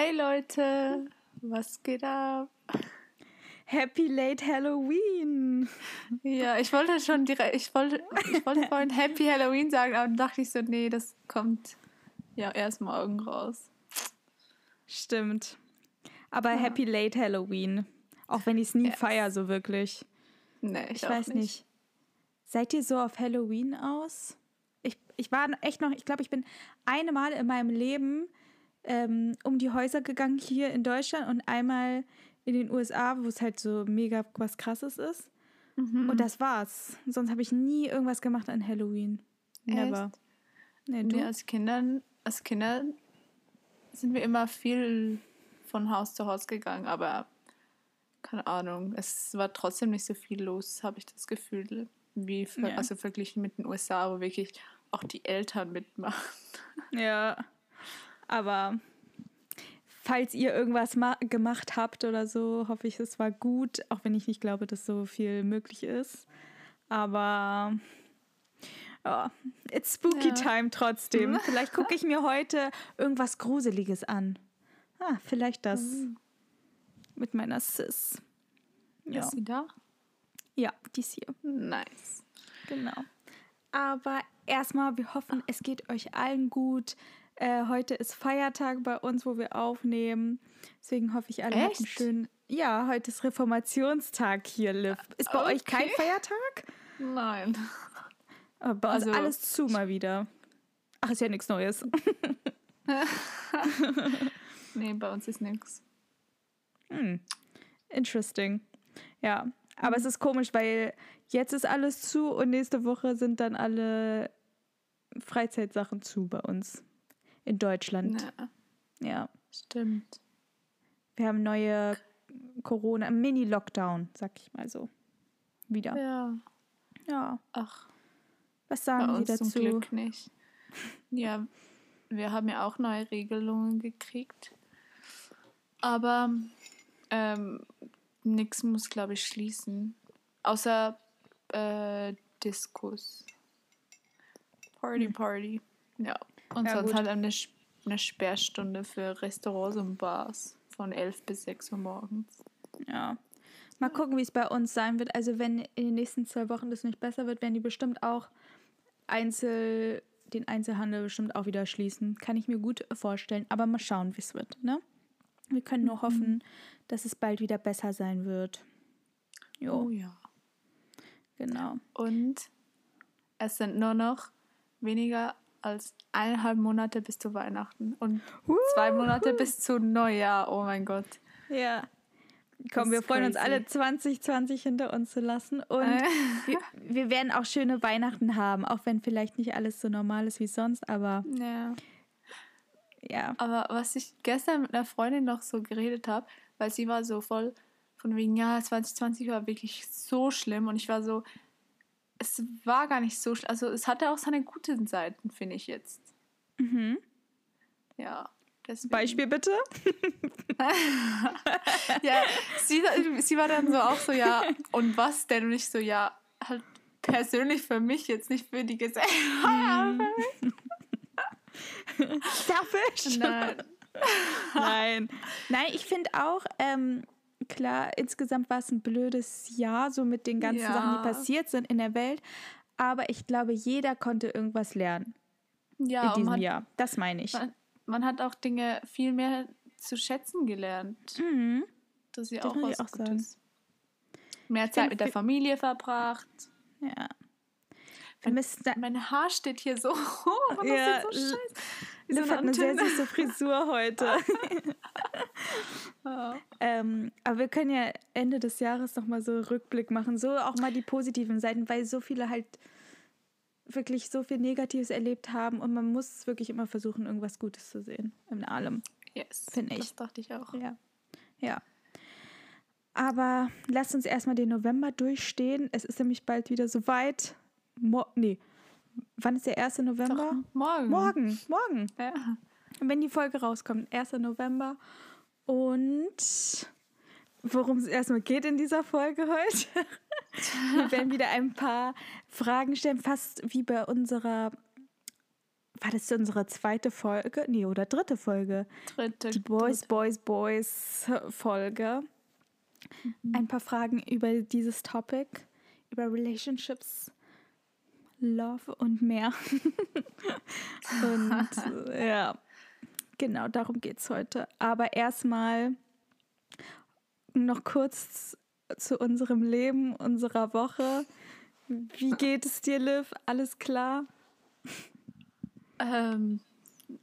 Hey Leute, was geht ab? Happy Late Halloween! Ja, ich wollte schon direkt, ich wollte, ich wollte vorhin Happy Halloween sagen, aber dann dachte ich so, nee, das kommt ja erst morgen raus. Stimmt. Aber ja. Happy Late Halloween. Auch wenn ich es nie yes. feiere, so wirklich. Nee, ich, ich weiß nicht. nicht. Seid ihr so auf Halloween aus? Ich, ich war echt noch, ich glaube, ich bin eine Mal in meinem Leben ähm, um die Häuser gegangen hier in Deutschland und einmal in den USA, wo es halt so mega was Krasses ist. Mhm. Und das war's. Sonst habe ich nie irgendwas gemacht an Halloween. Never. Echt? Nee, du? Nee, als Kindern, als Kinder sind wir immer viel von Haus zu Haus gegangen, aber keine Ahnung, es war trotzdem nicht so viel los, habe ich das Gefühl, wie für, ja. also verglichen mit den USA, wo wirklich auch die Eltern mitmachen. Ja, aber falls ihr irgendwas gemacht habt oder so, hoffe ich, es war gut, auch wenn ich nicht glaube, dass so viel möglich ist. Aber oh, it's spooky ja. time trotzdem. Vielleicht gucke ich mir heute irgendwas Gruseliges an. Ah, vielleicht das mhm. mit meiner Sis. Ja. Ist sie da? Ja, die ist hier. Nice. Genau. Aber erstmal, wir hoffen, es geht euch allen gut. Äh, heute ist Feiertag bei uns, wo wir aufnehmen. Deswegen hoffe ich, alle Echt? hatten schön. Ja, heute ist Reformationstag hier, Liv. Ist bei okay. euch kein Feiertag? Nein. Aber bei uns also, alles zu mal wieder. Ach, ist ja nichts Neues. nee, bei uns ist nichts. Hm. Interesting. Ja, aber mhm. es ist komisch, weil jetzt ist alles zu und nächste Woche sind dann alle Freizeitsachen zu bei uns in Deutschland. Ja. ja. Stimmt. Wir haben neue Corona, Mini-Lockdown, sag ich mal so. Wieder. Ja. Ja. Ach. Was sagen Sie dazu? Zum Glück nicht. Ja, wir haben ja auch neue Regelungen gekriegt. Aber ähm, nichts muss, glaube ich, schließen. Außer äh, Diskus. Party, hm. Party. Ja. Und ja, sonst gut. halt eine, eine Sperrstunde für Restaurants und Bars von 11 bis 6 Uhr morgens. Ja. Mal gucken, wie es bei uns sein wird. Also wenn in den nächsten zwei Wochen das nicht besser wird, werden die bestimmt auch Einzel, den Einzelhandel bestimmt auch wieder schließen. Kann ich mir gut vorstellen. Aber mal schauen, wie es wird. Ne? Wir können nur mhm. hoffen, dass es bald wieder besser sein wird. Jo. Oh ja. Genau. Und es sind nur noch weniger als eineinhalb Monate bis zu Weihnachten und uh, zwei Monate uh. bis zu Neujahr. Oh mein Gott. Ja. Komm, wir freuen crazy. uns alle 2020 hinter uns zu lassen und äh. wir, wir, werden auch schöne Weihnachten haben, auch wenn vielleicht nicht alles so normal ist wie sonst, aber ja. ja. Aber was ich gestern mit einer Freundin noch so geredet habe, weil sie war so voll von wegen, ja, 2020 war wirklich so schlimm und ich war so, es war gar nicht so schlimm. Also es hatte auch seine guten Seiten, finde ich jetzt. Mhm. Ja. Deswegen. Beispiel bitte? ja, sie, sie war dann so auch so, ja, und was denn? Und ich so, ja, halt persönlich für mich, jetzt nicht für die Gesellschaft. Mhm. Selfish? Nein. Nein. Nein, ich finde auch, ähm, klar, insgesamt war es ein blödes Jahr, so mit den ganzen ja. Sachen, die passiert sind in der Welt. Aber ich glaube, jeder konnte irgendwas lernen. Ja, in diesem hat, Jahr. Das meine ich. Man, man, hat auch Dinge viel mehr zu schätzen gelernt. Mhm. Das ist ja auch was auch Gutes. Sagen. Mehr Zeit mit der Familie verbracht. Ja. Mein, mein Haar steht hier so hoch. ja, das ist so scheiße. Liv so hat eine sehr süße Frisur heute. oh. ähm, aber wir können ja Ende des Jahres nochmal so Rückblick machen. So auch mal die positiven Seiten, weil so viele halt wirklich so viel Negatives erlebt haben und man muss wirklich immer versuchen, irgendwas Gutes zu sehen in allem. Yes. Finde ich. Das dachte ich auch. Ja. Ja. Aber lasst uns erstmal den November durchstehen. Es ist nämlich bald wieder soweit. Mo nee, wann ist der 1. November? Doch, morgen. Morgen, morgen. Ja. Wenn die Folge rauskommt, 1. November. Und worum es erstmal geht in dieser Folge heute. Wir werden wieder ein paar Fragen stellen, fast wie bei unserer war das unsere zweite Folge? Nee, oder dritte Folge? Dritte. Die Boys. Boys, Boys Folge. Ein paar Fragen über dieses Topic, über Relationships, Love und mehr. und ja, genau darum geht es heute. Aber erstmal noch kurz zu unserem Leben, unserer Woche. Wie geht es dir, Liv? Alles klar? Ähm,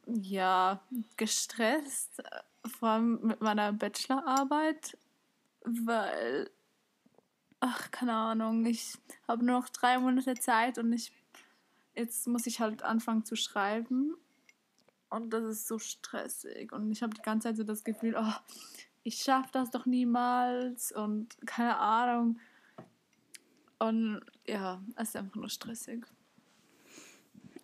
ja, gestresst, vor allem mit meiner Bachelorarbeit, weil, ach, keine Ahnung, ich habe nur noch drei Monate Zeit und ich, jetzt muss ich halt anfangen zu schreiben. Und das ist so stressig. Und ich habe die ganze Zeit so das Gefühl, oh, ich schaffe das doch niemals und keine Ahnung. Und ja, es ist einfach nur stressig.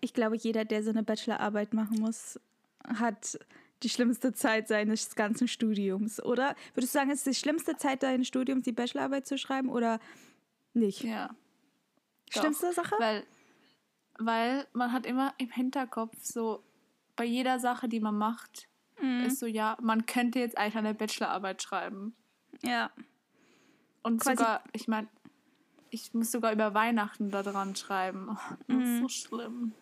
Ich glaube, jeder, der so eine Bachelorarbeit machen muss, hat die schlimmste Zeit seines ganzen Studiums, oder? Würdest du sagen, es ist die schlimmste Zeit deines Studiums, die Bachelorarbeit zu schreiben, oder nicht? Ja. Schlimmste Doch, Sache? Weil, weil man hat immer im Hinterkopf so, bei jeder Sache, die man macht, Mhm. ist so, ja, man könnte jetzt eigentlich eine Bachelorarbeit schreiben. Ja. Und Quasi- sogar, ich meine, ich muss sogar über Weihnachten da dran schreiben. Oh, das Mhm. ist so schlimm.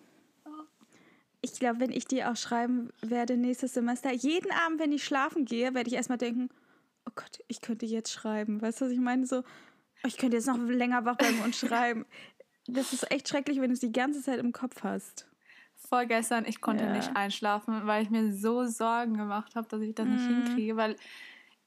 Ich glaube, wenn ich die auch schreiben werde nächstes Semester, jeden Abend, wenn ich schlafen gehe, werde ich erstmal denken, oh Gott, ich könnte jetzt schreiben. Weißt du, was ich meine? So, oh, ich könnte jetzt noch länger wach bleiben und schreiben. Das ist echt schrecklich, wenn du es die ganze Zeit im Kopf hast. Vorgestern, ich konnte Ja. nicht einschlafen, weil ich mir so Sorgen gemacht habe, dass ich das nicht Mhm. hinkriege, weil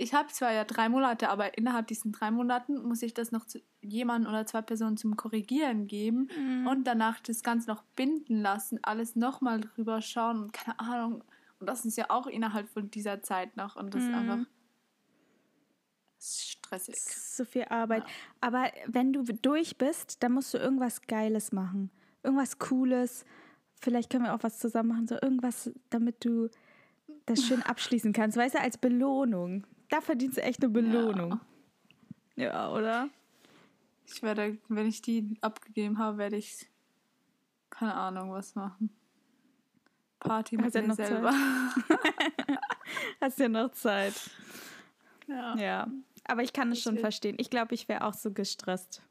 ich habe zwar ja drei Monate, aber innerhalb diesen drei Monaten muss ich das noch zu jemandem oder zwei Personen zum Korrigieren geben Mhm. und danach das Ganze noch binden lassen, alles nochmal drüber schauen und keine Ahnung. Und das ist ja auch innerhalb von dieser Zeit noch und das ist Mhm. einfach stressig. So viel Arbeit. Aber wenn du durch bist, dann musst du irgendwas Geiles machen. Irgendwas Cooles. Vielleicht können wir auch was zusammen machen. So irgendwas, damit du das schön abschließen kannst. Weißt du, als Belohnung. Da verdienst du echt eine Belohnung. Ja, oder? Ich werde, wenn ich die abgegeben habe, werde ich keine Ahnung was machen. Party mit Hast ja mir noch selber. Hast ja noch Zeit. Ja. Ja. Aber ich kann es schon verstehen. Ich glaube, ich wäre auch so gestresst.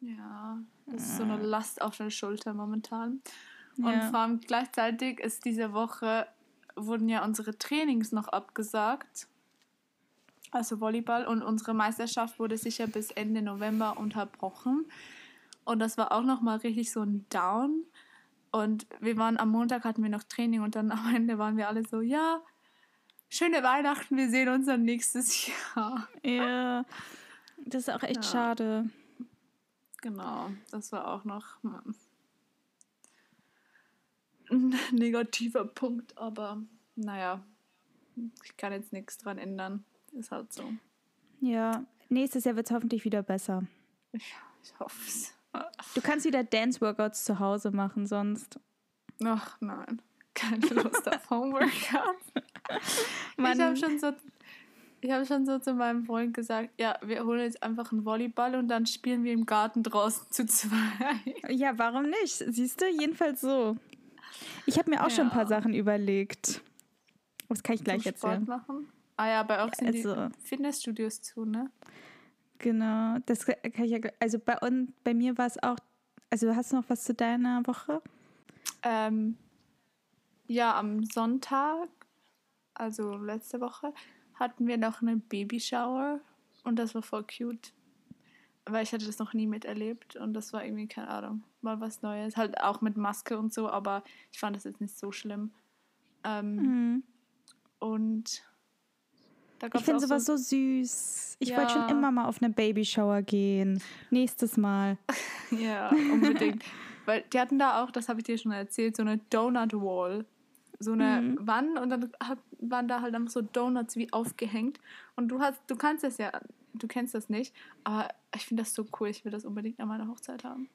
Ja, das ist so eine Last auf der Schulter momentan. Und Ja. vor allem gleichzeitig ist diese Woche, wurden ja unsere Trainings noch abgesagt. Also Volleyball und unsere Meisterschaft wurde sicher bis Ende November unterbrochen. Und das war auch nochmal richtig so ein Down. Und wir waren am Montag hatten wir noch Training und dann am Ende waren wir alle so, ja, schöne Weihnachten, wir sehen uns dann nächstes Jahr. Ja. Das ist auch echt Ja. schade. Genau, das war auch noch ein negativer Punkt, aber naja, ich kann jetzt nichts dran ändern. Ist halt so. Ja. Nächstes Jahr wird es hoffentlich wieder besser. Ich, ich hoffe es. Du kannst wieder Dance-Workouts zu Hause machen, sonst. Ach nein, keine Lust auf Homeworkouts. Ich habe schon so. Ich habe schon so zu meinem Freund gesagt, ja, wir holen jetzt einfach einen Volleyball und dann spielen wir im Garten draußen zu zweit. Ja, warum nicht? Siehst du, jedenfalls so. Ich habe mir auch schon ein paar Ja. Sachen überlegt. Das kann ich gleich Zum Sport erzählen. machen. Ah ja, bei euch sind Also- die Fitnessstudios zu, ne? Genau, das kann ich ja. Also bei uns, bei mir war es auch. Also hast du noch was zu deiner Woche? Ähm, ja, am Sonntag, also letzte Woche, hatten wir noch eine Babyshower und das war voll cute. Weil ich hatte das noch nie miterlebt und das war irgendwie, keine Ahnung, mal was Neues. Halt auch mit Maske und so, aber ich fand das jetzt nicht so schlimm. Ähm, Mhm. Und Ich finde sowas so, so süß. Ich wollte schon Ja. immer mal auf eine Babyshower gehen. Nächstes Mal. Ja, unbedingt. Weil die hatten da auch, das habe ich dir schon erzählt, so eine Donut Wall. So eine Mhm. Wand und dann hat, waren da halt einfach so Donuts wie aufgehängt. Und du hast, du kannst das ja, du kennst das nicht, aber ich finde das so cool. Ich will das unbedingt an meiner Hochzeit haben.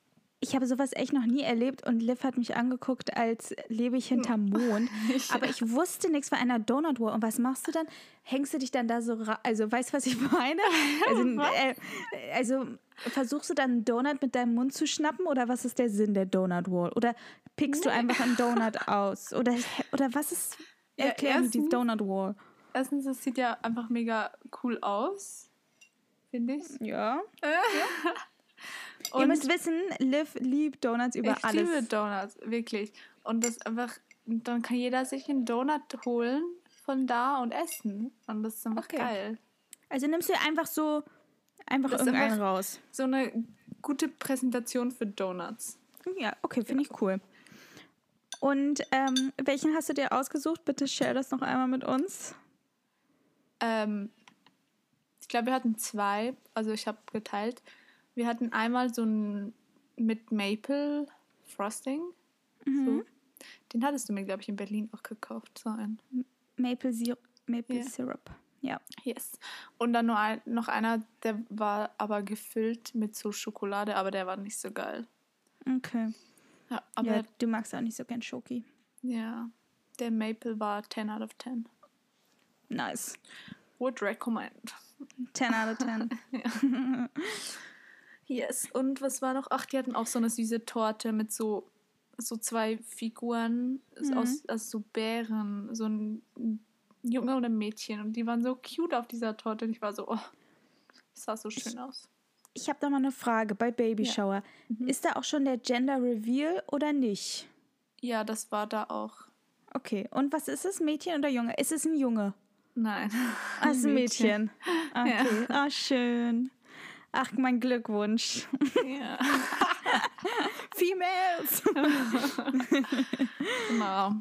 Ich habe sowas echt noch nie erlebt und Liv hat mich angeguckt, als lebe ich hinterm Mond. Aber ich wusste nichts von einer Donut Wall. Und was machst du dann? Hängst du dich dann da so, ra also weißt du, was ich meine? Also, äh, also versuchst du dann einen Donut mit deinem Mund zu schnappen oder was ist der Sinn der Donut Wall? Oder pickst du einfach einen Donut aus? Oder, oder was ist, Ja, erklär mir die Donut Wall. Erstens, es sieht ja einfach mega cool aus. Finde ich. Ja. Ihr Und müsst wissen, Liv liebt Donuts über ich alles. liebe Donuts, wirklich. Und das einfach, dann kann jeder sich einen Donut holen von da und essen. Und das ist einfach Okay. geil. Also nimmst du einfach so einfach Das irgendeinen einfach- raus. So eine gute Präsentation für Donuts. Ja, okay, finde ich cool. Und ähm, welchen hast du dir ausgesucht? Bitte share das noch einmal mit uns. Ähm, ich glaube, wir hatten zwei, also ich habe geteilt. Wir hatten einmal so ein mit Maple Frosting. So. Den hattest du mir, glaube ich, in Berlin auch gekauft. So ein. Maple, Sir Maple Ja. Syrup. Ja. Yes. Und dann nur ein, noch einer, der war aber gefüllt mit so Schokolade, aber der war nicht so geil. Okay. Ja, aber ja, ja, du magst auch nicht so gern Schoki. der Maple war 10 out of 10. Nice. Would recommend. 10 out of 10. Yes. Und was war noch? Ach, die hatten auch so eine süße Torte mit so, so zwei Figuren Mhm. aus, aus so Bären. So ein Junge und ein Mädchen. Und die waren so cute auf dieser Torte. Und ich war so, oh, das sah so schön aus. Ich habe da mal eine Frage bei Baby Ja. Mhm. Ist da auch schon der Gender Reveal oder nicht? Ja, das war da auch. Okay. Und was ist es? Mädchen oder Junge? Ist es ein Junge? Nein. Ah, es ist ein Mädchen. Okay. Ah, schön. Ach, mein Glückwunsch. Ja. Females. Genau.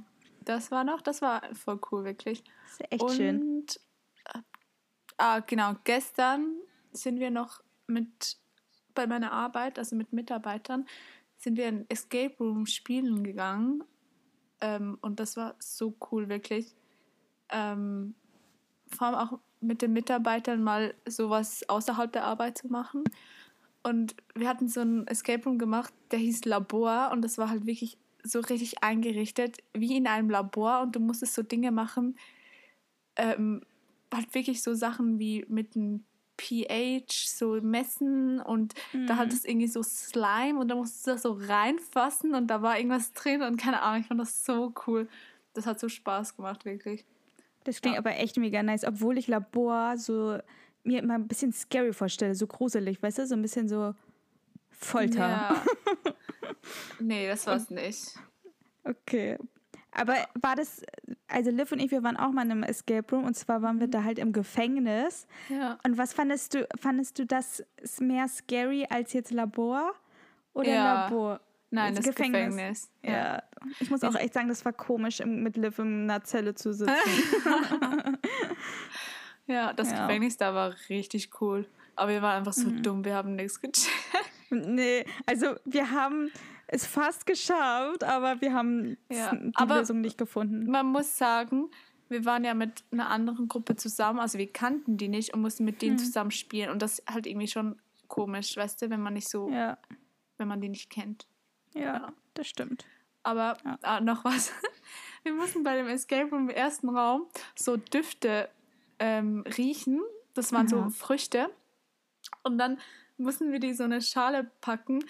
Das war noch, das war voll cool, wirklich. Das ist echt und, schön. äh, Ah, genau. Gestern sind wir noch mit bei meiner Arbeit, also mit Mitarbeitern, sind wir in Escape Room spielen gegangen. Ähm, und das war so cool, wirklich. Ähm, vor allem auch mit den Mitarbeitern mal sowas außerhalb der Arbeit zu machen. Und wir hatten so einen Escape Room gemacht, der hieß Labor und das war halt wirklich so richtig eingerichtet, wie in einem Labor und du musstest so Dinge machen, ähm, halt wirklich so Sachen wie mit einem pH so messen und da hat es irgendwie so Slime und da musstest du das so reinfassen und da war irgendwas drin und keine Ahnung, ich fand das so cool. Das hat so Spaß gemacht, wirklich. Das klingt Ja. aber echt mega nice, obwohl ich Labor so mir immer ein bisschen scary vorstelle, so gruselig, weißt du, so ein bisschen so Folter. Ja. nee, das war's nicht. Okay. Aber war das, also Liv und ich, wir waren auch mal in einem Escape Room und zwar waren wir Mhm. da halt im Gefängnis. Ja. Und was fandest du, fandest du das mehr scary als jetzt Labor oder Ja. Labor? Nein, das Gefängnis. Gefängnis. Ja. Ich muss auch echt sagen, das war komisch, mit Liv in einer Zelle zu sitzen. Ja, das Ja. Gefängnis da war richtig cool. Aber wir waren einfach so Mhm. dumm, wir haben nichts gecheckt. nee, also wir haben es fast geschafft, aber wir haben Ja, die aber- Lösung nicht gefunden. Man muss sagen, wir waren ja mit einer anderen Gruppe zusammen, also wir kannten die nicht und mussten mit Mhm. denen zusammen spielen. Und das ist halt irgendwie schon komisch, weißt du, wenn man nicht so, Ja, wenn man die nicht kennt. Ja, Ja. das stimmt. Aber Ja. ah, noch was. Wir mussten bei dem Escape Room im ersten Raum so Düfte ähm, riechen. Das waren so Aha. Früchte. Und dann mussten wir die so eine Schale packen.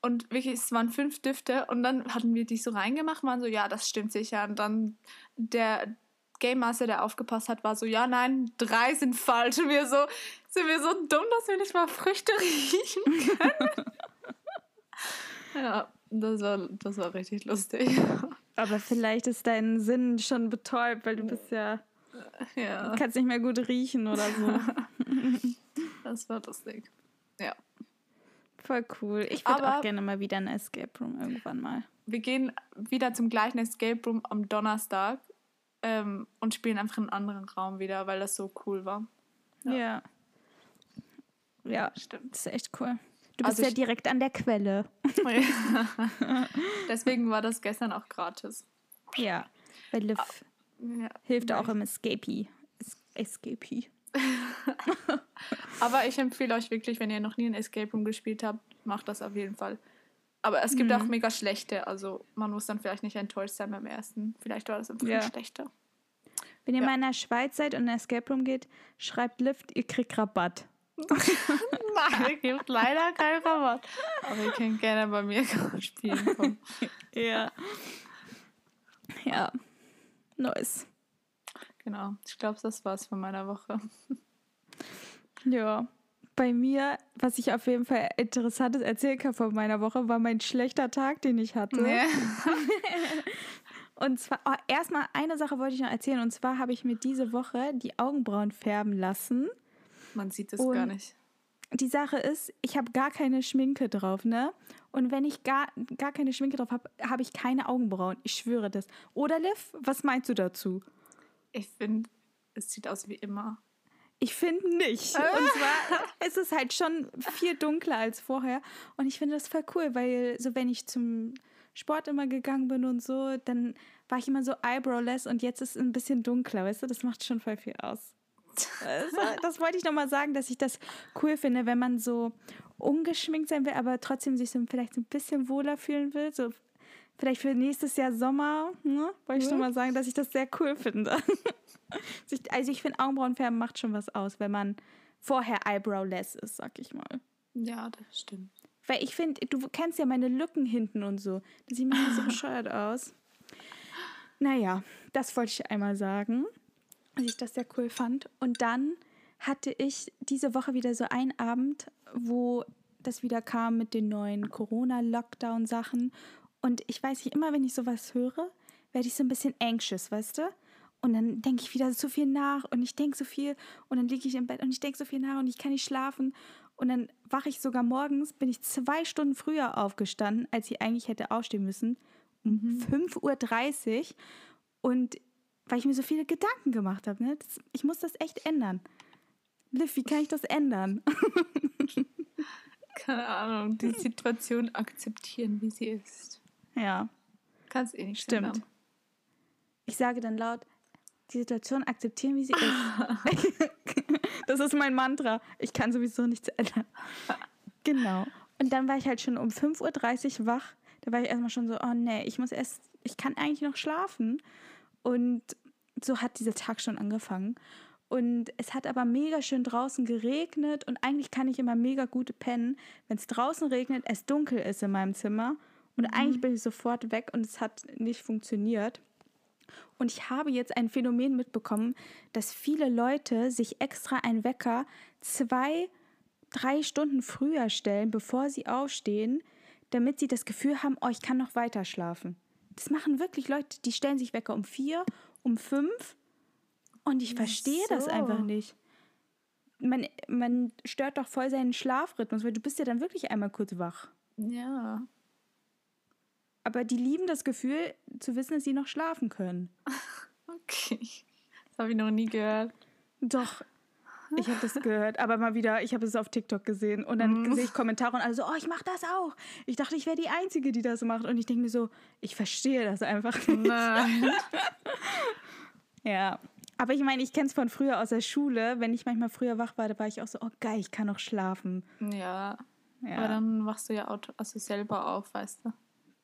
Und wirklich, es waren fünf Düfte. Und dann hatten wir die so reingemacht waren so, ja, das stimmt sicher. Und dann der Game Master, der aufgepasst hat, war so, ja, nein, drei sind falsch. Und wir so, sind wir so dumm, dass wir nicht mal Früchte riechen können. ja, das war, das war richtig lustig. Aber vielleicht ist dein Sinn schon betäubt, weil du bist ja, ja. kannst nicht mehr gut riechen oder so. Das war lustig. Ja. Voll cool. Ich würde auch gerne mal wieder in ein Escape Room irgendwann mal. Wir gehen wieder zum gleichen Escape Room am Donnerstag ähm, und spielen einfach in einen anderen Raum wieder, weil das so cool war. Ja. Ja, Stimmt. das ist echt cool. Du Also bist ja ich- direkt an der Quelle. Deswegen war das gestern auch gratis. Ja. Weil Liv Ja. hilft auch im Escapee. Es Escapee. Aber ich empfehle euch wirklich, wenn ihr noch nie ein Escape Room gespielt habt, macht das auf jeden Fall. Aber es gibt mhm. auch mega schlechte, also man muss dann vielleicht nicht enttäuscht sein beim ersten. Vielleicht war das einfach ja. ein schlechter. Wenn ihr ja. mal in der Schweiz seid und in der Escape Room geht, schreibt Lift, ihr kriegt Rabatt. Nein, es gibt leider keinen Rabatt. Aber ihr könnt gerne bei mir spielen kommen. ja. Ja. Nice. Genau. Ich glaube, das war's von meiner Woche. Ja. Bei mir, was ich auf jeden Fall Interessantes erzählen kann von meiner Woche, war mein schlechter Tag, den ich hatte. Nee. und zwar, oh, erstmal eine Sache wollte ich noch erzählen. Und zwar habe ich mir diese Woche die Augenbrauen färben lassen. Man sieht es gar nicht. Die Sache ist, ich habe gar keine Schminke drauf, ne? Und wenn ich gar, gar keine Schminke drauf habe, habe ich keine Augenbrauen. Ich schwöre das. Oder Liv, was meinst du dazu? Ich finde, es sieht aus wie immer. Ich finde nicht. Und zwar ist es halt schon viel dunkler als vorher. Und ich finde das voll cool, weil so wenn ich zum Sport immer gegangen bin und so, dann war ich immer so eyebrowless und jetzt ist es ein bisschen dunkler, weißt du? Das macht schon voll viel aus. Also, das wollte ich nochmal sagen, dass ich das cool finde, wenn man so ungeschminkt sein will, aber trotzdem sich so vielleicht so ein bisschen wohler fühlen will. So vielleicht für nächstes Jahr Sommer, ne? wollte ich nochmal sagen, dass ich das sehr cool finde. also ich finde, Augenbrauenfärben macht schon was aus, wenn man vorher eyebrowless ist, sag ich mal. Ja, das stimmt. Weil ich finde, du kennst ja meine Lücken hinten und so. Das sieht mir so bescheuert aus. Naja, das wollte ich einmal sagen dass ich das sehr cool fand. Und dann hatte ich diese Woche wieder so einen Abend, wo das wieder kam mit den neuen Corona-Lockdown-Sachen. Und ich weiß nicht, immer wenn ich sowas höre, werde ich so ein bisschen anxious, weißt du? Und dann denke ich wieder so viel nach und ich denke so viel und dann liege ich im Bett und ich denke so viel nach und ich kann nicht schlafen. Und dann wache ich sogar morgens, bin ich zwei Stunden früher aufgestanden, als ich eigentlich hätte aufstehen müssen, um mhm. 5.30 Uhr. Und weil ich mir so viele Gedanken gemacht habe. Ne? Das, ich muss das echt ändern. Liv, wie kann ich das ändern? Keine Ahnung, die Situation akzeptieren, wie sie ist. Ja. Kannst eh nicht Stimmt. Ändern. Ich sage dann laut, die Situation akzeptieren, wie sie ist. das ist mein Mantra. Ich kann sowieso nichts ändern. Genau. Und dann war ich halt schon um 5.30 Uhr wach. Da war ich erstmal schon so, oh nee, ich muss erst, ich kann eigentlich noch schlafen. Und so hat dieser Tag schon angefangen. Und es hat aber mega schön draußen geregnet und eigentlich kann ich immer mega gut pennen, wenn es draußen regnet, es dunkel ist in meinem Zimmer und mhm. eigentlich bin ich sofort weg und es hat nicht funktioniert. Und ich habe jetzt ein Phänomen mitbekommen, dass viele Leute sich extra einen Wecker zwei, drei Stunden früher stellen, bevor sie aufstehen, damit sie das Gefühl haben, oh, ich kann noch weiter schlafen. Das machen wirklich Leute, die stellen sich Wecker um vier um fünf und ich verstehe so. das einfach nicht. Man, man stört doch voll seinen Schlafrhythmus, weil du bist ja dann wirklich einmal kurz wach. Ja. Aber die lieben das Gefühl, zu wissen, dass sie noch schlafen können. Okay. Das habe ich noch nie gehört. Doch. Ich habe das gehört, aber mal wieder, ich habe es auf TikTok gesehen und dann mm. sehe ich Kommentare und alle so, oh, ich mache das auch. Ich dachte, ich wäre die Einzige, die das macht und ich denke mir so, ich verstehe das einfach nicht. Nein. ja, aber ich meine, ich kenne es von früher aus der Schule. Wenn ich manchmal früher wach war, da war ich auch so, oh geil, ich kann noch schlafen. Ja, ja. aber dann wachst du ja auto also selber auf, weißt du.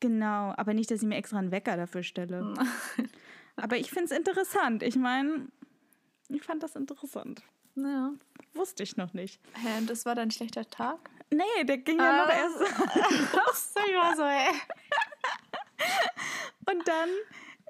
Genau, aber nicht, dass ich mir extra einen Wecker dafür stelle. aber ich finde es interessant. Ich meine, ich fand das interessant. Ja. Wusste ich noch nicht. Hä, und das war dein schlechter Tag? Nee, der ging ja noch ah. erst. Ich war so, ey. Und dann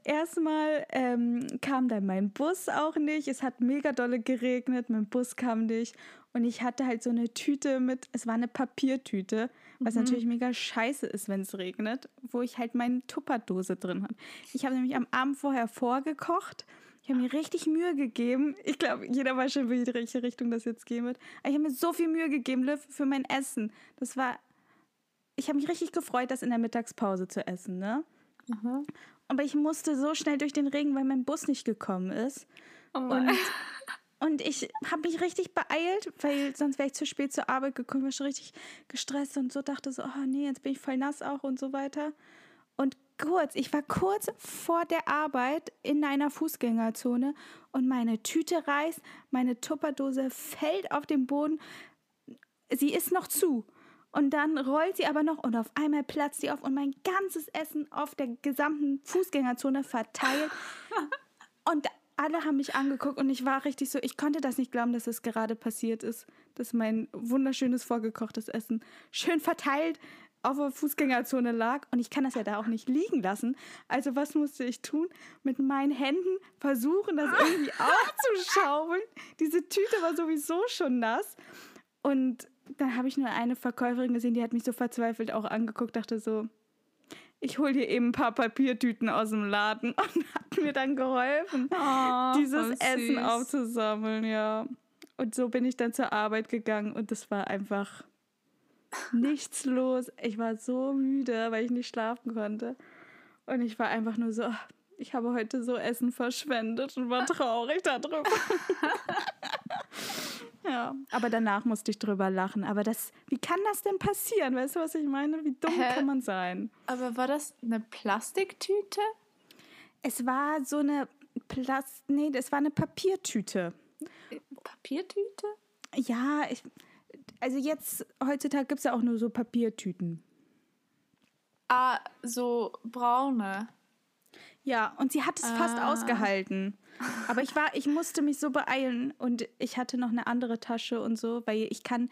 erstmal ähm, kam dann mein Bus auch nicht. Es hat mega dolle geregnet, mein Bus kam nicht. Und ich hatte halt so eine Tüte mit, es war eine Papiertüte, was mhm. natürlich mega scheiße ist, wenn es regnet, wo ich halt meine Tupperdose drin habe. Ich habe nämlich am Abend vorher vorgekocht ich habe mir richtig Mühe gegeben. Ich glaube, jeder weiß schon, in welche Richtung das jetzt gehen wird. Aber ich habe mir so viel Mühe gegeben, für mein Essen. Das war. Ich habe mich richtig gefreut, das in der Mittagspause zu essen, ne? Mhm. Aber ich musste so schnell durch den Regen, weil mein Bus nicht gekommen ist. Oh und, und ich habe mich richtig beeilt, weil sonst wäre ich zu spät zur Arbeit gekommen, war schon richtig gestresst und so dachte so, oh nee, jetzt bin ich voll nass auch und so weiter. Und kurz, ich war kurz vor der Arbeit in einer Fußgängerzone und meine Tüte reißt, meine Tupperdose fällt auf den Boden. Sie ist noch zu. Und dann rollt sie aber noch und auf einmal platzt sie auf und mein ganzes Essen auf der gesamten Fußgängerzone verteilt. und alle haben mich angeguckt und ich war richtig so, ich konnte das nicht glauben, dass es gerade passiert ist, dass mein wunderschönes vorgekochtes Essen schön verteilt auf der Fußgängerzone lag und ich kann das ja da auch nicht liegen lassen. Also was musste ich tun? Mit meinen Händen versuchen, das irgendwie aufzuschaufeln. Diese Tüte war sowieso schon nass und dann habe ich nur eine Verkäuferin gesehen, die hat mich so verzweifelt auch angeguckt, dachte so, ich hole dir eben ein paar Papiertüten aus dem Laden und hat mir dann geholfen, oh, dieses Essen aufzusammeln, ja. Und so bin ich dann zur Arbeit gegangen und das war einfach nichts los. Ich war so müde, weil ich nicht schlafen konnte. Und ich war einfach nur so, ich habe heute so Essen verschwendet und war traurig darüber. ja, aber danach musste ich drüber lachen. Aber das, wie kann das denn passieren? Weißt du, was ich meine? Wie dumm Hä? kann man sein? Aber war das eine Plastiktüte? Es war so eine Plast, nee, das war eine Papiertüte. Papiertüte? Ja, ich, also jetzt, heutzutage gibt es ja auch nur so Papiertüten. Ah, so braune. Ja, und sie hat es ah. fast ausgehalten. Aber ich war, ich musste mich so beeilen und ich hatte noch eine andere Tasche und so, weil ich kann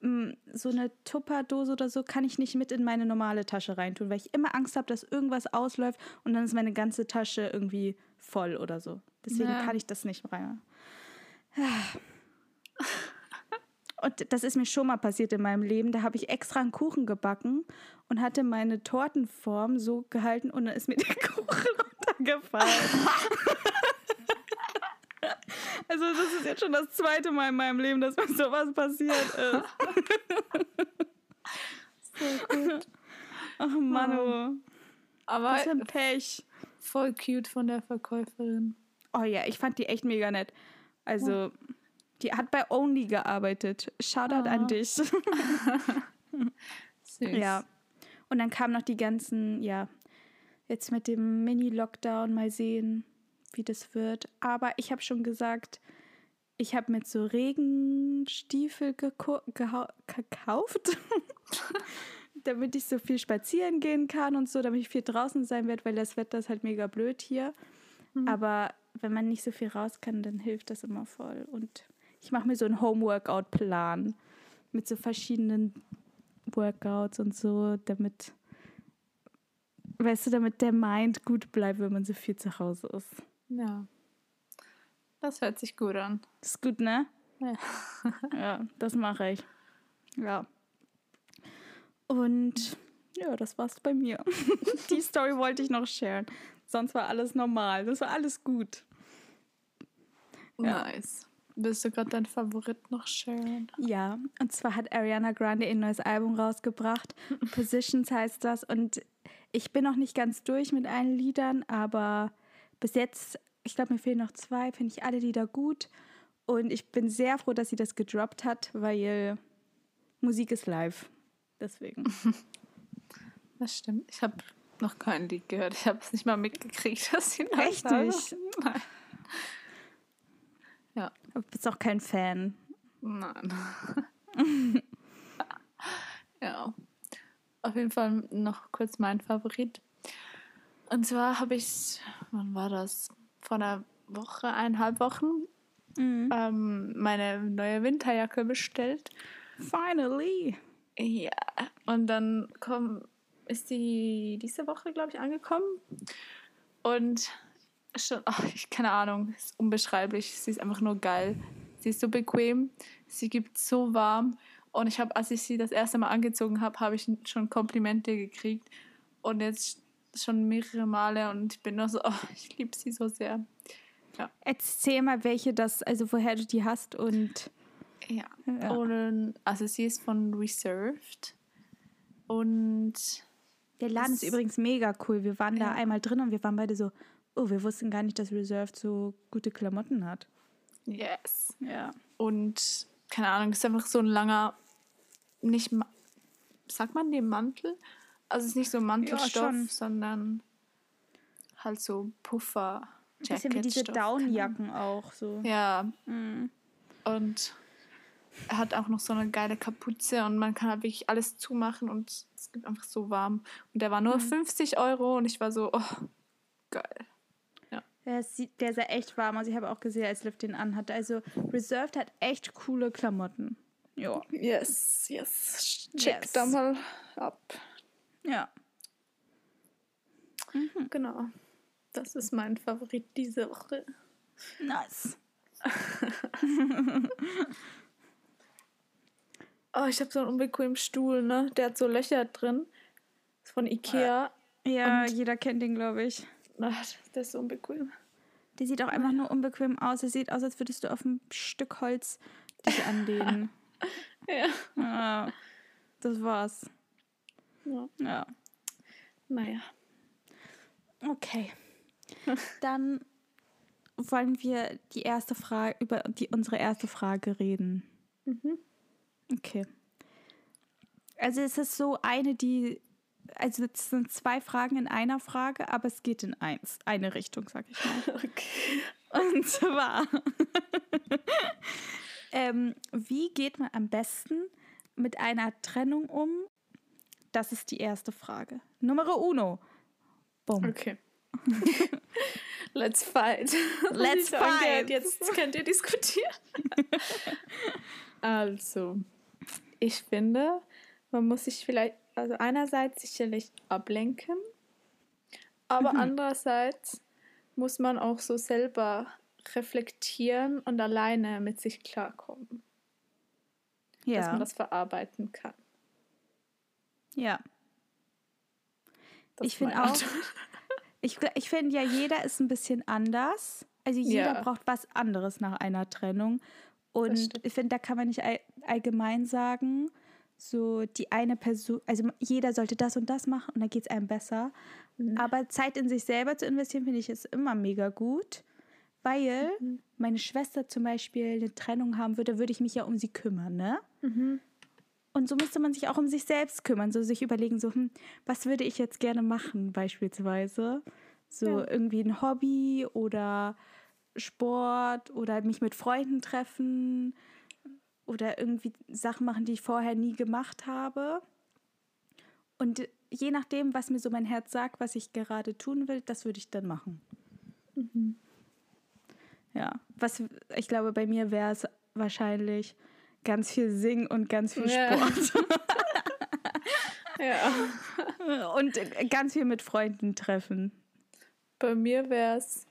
mh, mm, so eine Tupperdose oder so kann ich nicht mit in meine normale Tasche reintun, weil ich immer Angst habe, dass irgendwas ausläuft und dann ist meine ganze Tasche irgendwie voll oder so. Deswegen ja. kann ich das nicht rein. Und das ist mir schon mal passiert in meinem Leben. Da habe ich extra einen Kuchen gebacken und hatte meine Tortenform so gehalten und dann ist mir der Kuchen runtergefallen. also das ist jetzt schon das zweite Mal in meinem Leben, dass mir sowas passiert ist. so gut. Ach Mann, oh. Aber Was ein Pech. Voll cute von der Verkäuferin. Oh ja, ich fand die echt mega nett. Also... Ja die hat bei Only gearbeitet. Shoutout oh. an dich. Süß. Ja. Und dann kamen noch die ganzen, ja, jetzt mit dem Mini-Lockdown mal sehen, wie das wird. Aber ich habe schon gesagt, ich habe mir so Regenstiefel gekauft, damit ich so viel spazieren gehen kann und so, damit ich viel draußen sein werde, weil das Wetter ist halt mega blöd hier. Mhm. Aber wenn man nicht so viel raus kann, dann hilft das immer voll. Und ich mache mir so einen Home-Workout-Plan mit so verschiedenen Workouts und so, damit, weißt du, damit der Mind gut bleibt, wenn man so viel zu Hause ist. Ja. Das hört sich gut an. Das ist gut, ne? Ja. ja, das mache ich. Ja. Und ja, das war's bei mir. Die Story wollte ich noch sharen. Sonst war alles normal. Das war alles gut. Ja. Willst du gerade dein Favorit noch sharen? Ja, und zwar hat Ariana Grande ein neues Album rausgebracht. Positions heißt das. Und ich bin noch nicht ganz durch mit allen Liedern, aber bis jetzt, ich glaube, mir fehlen noch zwei, finde ich alle Lieder gut. Und ich bin sehr froh, dass sie das gedroppt hat, weil Musik ist live. Deswegen. Das stimmt. Ich habe noch kein Lied gehört. Ich habe es nicht mal mitgekriegt, dass sie noch Echt nicht? Nein. Ja. Du bist auch kein Fan. Nein. ja. Auf jeden Fall noch kurz mein Favorit. Und zwar habe ich, wann war das? Vor einer Woche, eineinhalb Wochen, mhm. ähm, meine neue Winterjacke bestellt. Finally! Ja, und dann komm, ist die diese Woche, glaube ich, angekommen. Und schon, ach, ich keine Ahnung, ist unbeschreiblich. Sie ist einfach nur geil. Sie ist so bequem, sie gibt so warm. Und ich habe, als ich sie das erste Mal angezogen habe, habe ich schon Komplimente gekriegt. Und jetzt schon mehrere Male und ich bin nur so, oh, ich liebe sie so sehr. Ja. Erzähl mal, welche das, also woher du die hast und. Ja. ja. Und, also sie ist von Reserved. Und. Der Laden ist übrigens mega cool. Wir waren ja. da einmal drin und wir waren beide so, oh, wir wussten gar nicht, dass Reserved so gute Klamotten hat. Yes. Ja. Und keine Ahnung, ist einfach so ein langer, nicht, sagt man den Mantel? Also es ist nicht so Mantelstoff, ja, sondern halt so Puffer. Ein bisschen wie diese Downjacken auch so. Ja. Mhm. Und er hat auch noch so eine geile Kapuze und man kann halt wirklich alles zumachen und es gibt einfach so warm. Und der war nur mhm. 50 Euro und ich war so, oh, geil. Der, sieht, der sah echt warm aus. Ich habe auch gesehen, als Liv den anhatte. Also Reserved hat echt coole Klamotten. Ja. Yes, yes. Check yes. da mal ab. Ja. Mhm. Genau. Das ist mein Favorit diese Woche. Nice. oh, ich habe so einen unbequemen Stuhl, ne? Der hat so Löcher drin. Ist von Ikea. Ja, Und jeder kennt den, glaube ich. Ach, der ist so unbequem. Der sieht auch einfach nur unbequem aus. Er sieht aus, als würdest du auf ein Stück Holz dich anlehnen. ja. ja. Das war's. Ja. ja. Naja. Okay. Dann wollen wir die erste Frage über die unsere erste Frage reden. Mhm. Okay. Also es ist so eine, die also es sind zwei Fragen in einer Frage, aber es geht in eins, eine Richtung, sag ich mal. Okay. Und zwar, ähm, wie geht man am besten mit einer Trennung um? Das ist die erste Frage. Numero uno. Bumm. Okay. Let's fight. Let's fight. Jetzt könnt ihr diskutieren. also, ich finde, man muss sich vielleicht, also einerseits sicherlich ablenken, aber mhm. andererseits muss man auch so selber reflektieren und alleine mit sich klarkommen. Ja. Dass man das verarbeiten kann. Ja. Das ich finde auch, ich, ich finde ja, jeder ist ein bisschen anders. Also jeder ja. braucht was anderes nach einer Trennung. Und ich finde, da kann man nicht all, allgemein sagen, so die eine Person, also jeder sollte das und das machen und dann geht es einem besser. Mhm. Aber Zeit in sich selber zu investieren, finde ich, ist immer mega gut. Weil mhm. meine Schwester zum Beispiel eine Trennung haben würde, würde ich mich ja um sie kümmern, ne? Mhm. Und so müsste man sich auch um sich selbst kümmern, so sich überlegen, so, hm, was würde ich jetzt gerne machen, beispielsweise. So ja. irgendwie ein Hobby oder Sport oder mich mit Freunden treffen oder irgendwie Sachen machen, die ich vorher nie gemacht habe. Und je nachdem, was mir so mein Herz sagt, was ich gerade tun will, das würde ich dann machen. Mhm. Ja, was ich glaube, bei mir wäre es wahrscheinlich ganz viel Singen und ganz viel Sport. ja. Und ganz viel mit Freunden treffen. Bei mir wäre es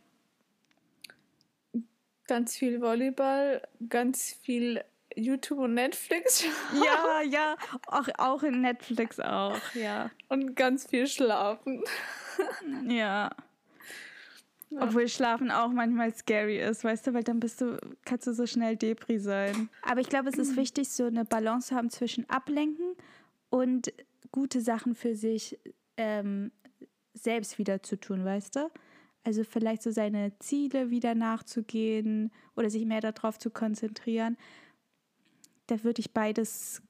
ganz viel Volleyball, ganz viel YouTube und Netflix. Ja, ja, auch, auch in Netflix auch, ja. Und ganz viel schlafen. Ja. Ja. Obwohl Schlafen auch manchmal scary ist, weißt du, weil dann bist du, kannst du so schnell Depri sein. Aber ich glaube, es ist wichtig, so eine Balance zu haben zwischen Ablenken und gute Sachen für sich ähm, selbst wieder zu tun, weißt du? Also vielleicht so seine Ziele wieder nachzugehen oder sich mehr darauf zu konzentrieren. Da würde ich beides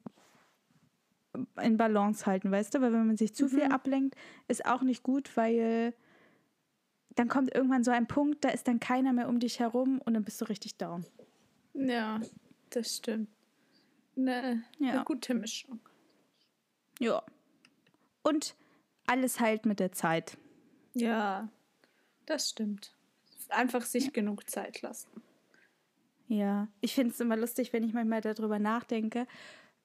in Balance halten, weißt du? Weil wenn man sich zu mhm. viel ablenkt, ist auch nicht gut, weil dann kommt irgendwann so ein Punkt, da ist dann keiner mehr um dich herum und dann bist du richtig down. Ja, das stimmt. Eine, ja. eine gute Mischung. Ja. Und alles heilt mit der Zeit. Ja, das stimmt. Einfach sich ja. genug Zeit lassen. Ja, ich finde es immer lustig, wenn ich manchmal darüber nachdenke,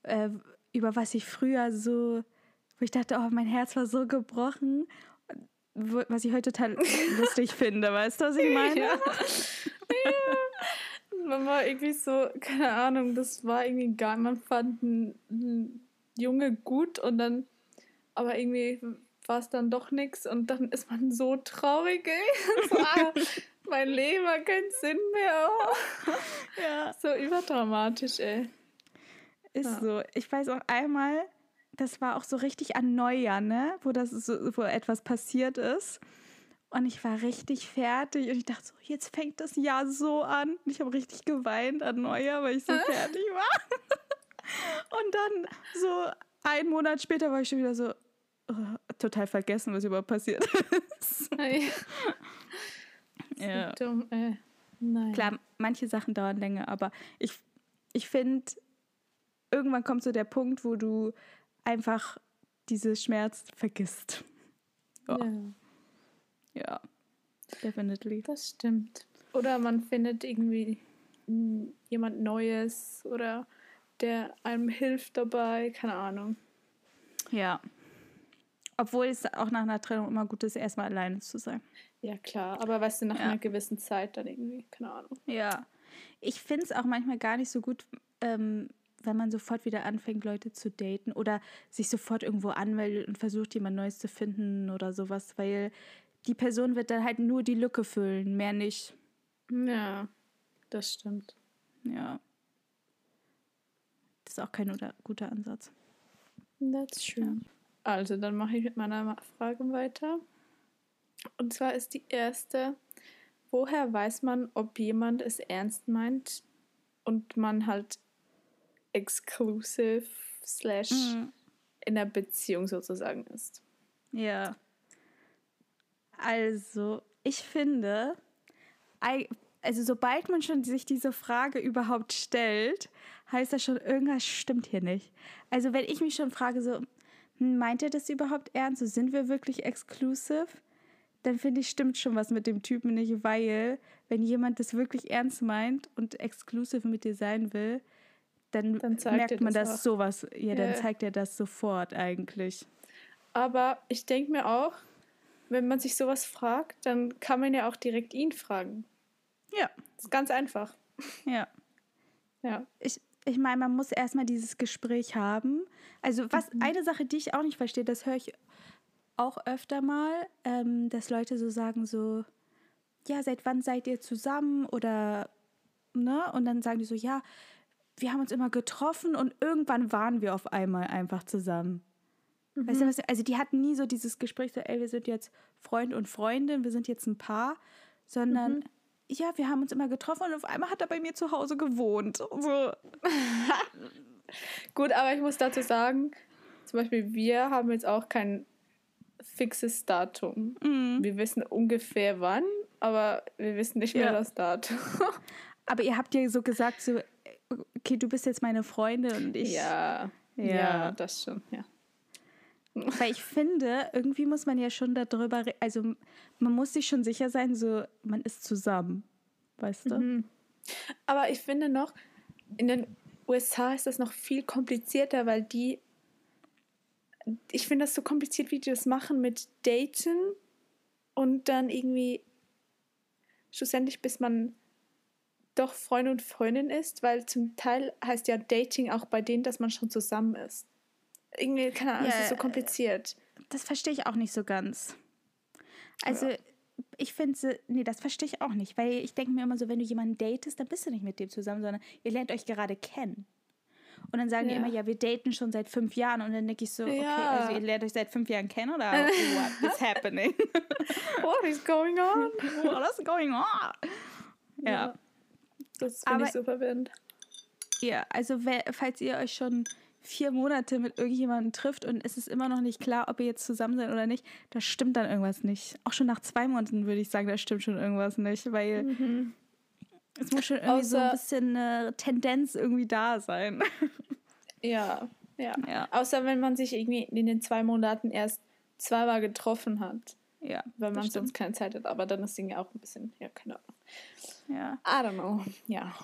äh, über was ich früher so, wo ich dachte, oh, mein Herz war so gebrochen was ich heute total lustig finde. Weißt du, was ich meine? Ja. ja. Man war irgendwie so, keine Ahnung, das war irgendwie geil. Man fand einen Junge gut und dann, aber irgendwie war es dann doch nichts und dann ist man so traurig, ey. Mein Leben hat keinen Sinn mehr. Oh. Ja. So überdramatisch, ey. Ist ja. so. Ich weiß auch einmal, das war auch so richtig an Neujahr, ne? Wo das so, wo etwas passiert ist. Und ich war richtig fertig und ich dachte so, jetzt fängt das Jahr so an. Und ich habe richtig geweint an Neujahr, weil ich so fertig war. und dann so einen Monat später war ich schon wieder so oh, total vergessen, was überhaupt passiert ist. ja. Dumm, ey. Nein. Klar, manche Sachen dauern länger, aber ich, ich finde, irgendwann kommt so der Punkt, wo du einfach diese Schmerz vergisst. Ja. Ja, Ja, definitely. das stimmt. Oder man findet irgendwie jemand Neues oder der einem hilft dabei, keine Ahnung. Ja. Obwohl es auch nach einer Trennung immer gut ist, erstmal alleine zu sein. Ja, klar, aber weißt du, nach Ja. einer gewissen Zeit dann irgendwie, keine Ahnung. Ja. Ich finde es auch manchmal gar nicht so gut, ähm, wenn man sofort wieder anfängt, Leute zu daten oder sich sofort irgendwo anmeldet und versucht, jemand Neues zu finden oder sowas, weil die Person wird dann halt nur die Lücke füllen, mehr nicht. Ja, das stimmt. Ja. Das ist auch kein guter, Ansatz. That's true. Also, dann mache ich mit meiner Frage weiter. Und zwar ist die erste, woher weiß man, ob jemand es ernst meint und man halt exclusive slash Mhm. in der Beziehung sozusagen ist? Ja. Also, ich finde, also sobald man schon sich diese Frage überhaupt stellt, heißt das schon, irgendwas stimmt hier nicht. Also wenn ich mich schon frage, so, hm, meint er das überhaupt ernst? So, sind wir wirklich exclusive? Dann finde ich, stimmt schon was mit dem Typen nicht, weil wenn jemand das wirklich ernst meint und exclusive mit dir sein will, dann, Dann zeigt merkt er man das das sowas. Ja, dann Ja. zeigt er das sofort eigentlich. Aber ich denke mir auch, wenn man sich sowas fragt, dann kann man ja auch direkt ihn fragen. Ja, Das ist ganz einfach. ja. Ja. ich, ich meine, man muss erstmal dieses Gespräch haben. Also, was eine Sache, die ich auch nicht verstehe, das höre ich auch öfter mal, ähm, dass Leute so sagen, so, ja, seit wann seid ihr zusammen? Oder, ne? Und dann sagen die so, ja, wir haben uns immer getroffen und irgendwann waren wir auf einmal einfach zusammen. Weißt du, was, also die hatten nie so dieses Gespräch, so, ey, wir sind jetzt Freund und Freundin, wir sind jetzt ein Paar, sondern ja, wir haben uns immer getroffen und auf einmal hat er bei mir zu Hause gewohnt. So, Gut, aber ich muss dazu sagen, zum Beispiel wir haben jetzt auch kein fixes Datum. Mhm. Wir wissen ungefähr wann, aber wir wissen nicht mehr Ja. das Datum. Aber ihr habt ja so gesagt, so, okay, du bist jetzt meine Freundin und ich. ja, Ja. ja, das schon, ja. Weil ich finde, irgendwie muss man ja schon darüber, also man muss sich schon sicher sein, so, man ist zusammen. Weißt du? Mhm. Aber ich finde noch, in den USA ist das noch viel komplizierter, weil die, ich finde das so kompliziert, wie die das machen mit Daten und dann irgendwie schlussendlich, bis man doch Freund und Freundin ist, weil zum Teil heißt ja Dating auch bei denen, dass man schon zusammen ist. Irgendwie, keine Ahnung, es Ja, ist so kompliziert. Das verstehe ich auch nicht so ganz. Also, ich finde, nee, das verstehe ich auch nicht, weil ich denke mir immer so, wenn du jemanden datest, dann bist du nicht mit dem zusammen, sondern ihr lernt euch gerade kennen. Und dann sagen die Ja. immer, ja, wir daten schon seit fünf Jahren. Und dann denke ich so, okay, Ja. also ihr lernt euch seit fünf Jahren kennen oder what is happening? What is going on? What is going on? Ja. Ja. Das finde ich so verwirrend. Ja, also falls ihr euch schon vier Monate mit irgendjemandem trifft und es ist immer noch nicht klar, ob ihr jetzt zusammen seid oder nicht, da stimmt dann irgendwas nicht. Auch schon nach zwei Monaten würde ich sagen, da stimmt schon irgendwas nicht, weil es muss schon irgendwie so ein Außer- bisschen eine Tendenz irgendwie da sein. Ja, ja. Ja. Außer wenn man sich irgendwie in den zwei Monaten erst zweimal getroffen hat, ja, weil man sonst keine Zeit hat. Aber dann ist Ding ja auch ein bisschen, ja, keine Ahnung. Ja. I don't know. Ja.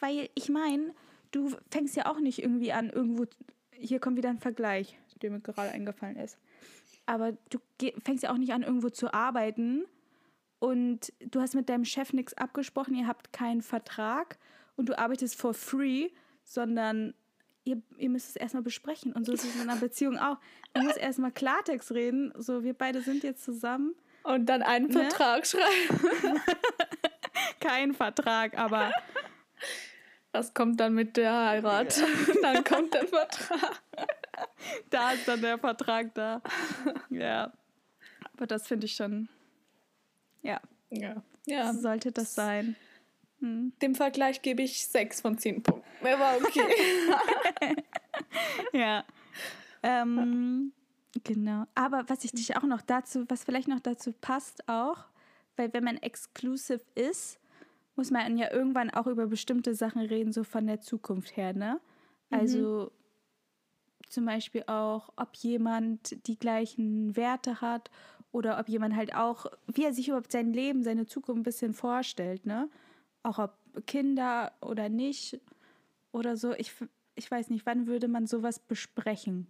Weil ich meine, du fängst ja auch nicht irgendwie an, irgendwo. Hier kommt wieder ein Vergleich, der mir gerade eingefallen ist. Aber du fängst ja auch nicht an, irgendwo zu arbeiten und du hast mit deinem Chef nichts abgesprochen, ihr habt keinen Vertrag und du arbeitest for free, sondern ihr, ihr müsst es erstmal besprechen. Und so ist es in einer Beziehung auch. Man muss erstmal Klartext reden. So, wir beide sind jetzt zusammen. Und dann einen Ne? Vertrag schreiben. Kein Vertrag, aber Das kommt dann mit der Heirat. dann kommt der Vertrag. da ist dann der Vertrag da. Ja. Aber das finde ich schon. Ja, Ja. Ja. so sollte das sein. Hm. Dem Vergleich gebe ich sechs von zehn Punkten. Er war okay. Ja. Ähm, genau. Aber was ich dich auch noch dazu, was vielleicht noch dazu passt auch, weil wenn man exclusive ist, muss man ja irgendwann auch über bestimmte Sachen reden, so von der Zukunft her, ne? Also zum Beispiel auch, ob jemand die gleichen Werte hat oder ob jemand halt auch, wie er sich überhaupt sein Leben, seine Zukunft ein bisschen vorstellt, ne? Auch ob Kinder oder nicht oder so. Ich, ich weiß nicht, wann würde man sowas besprechen?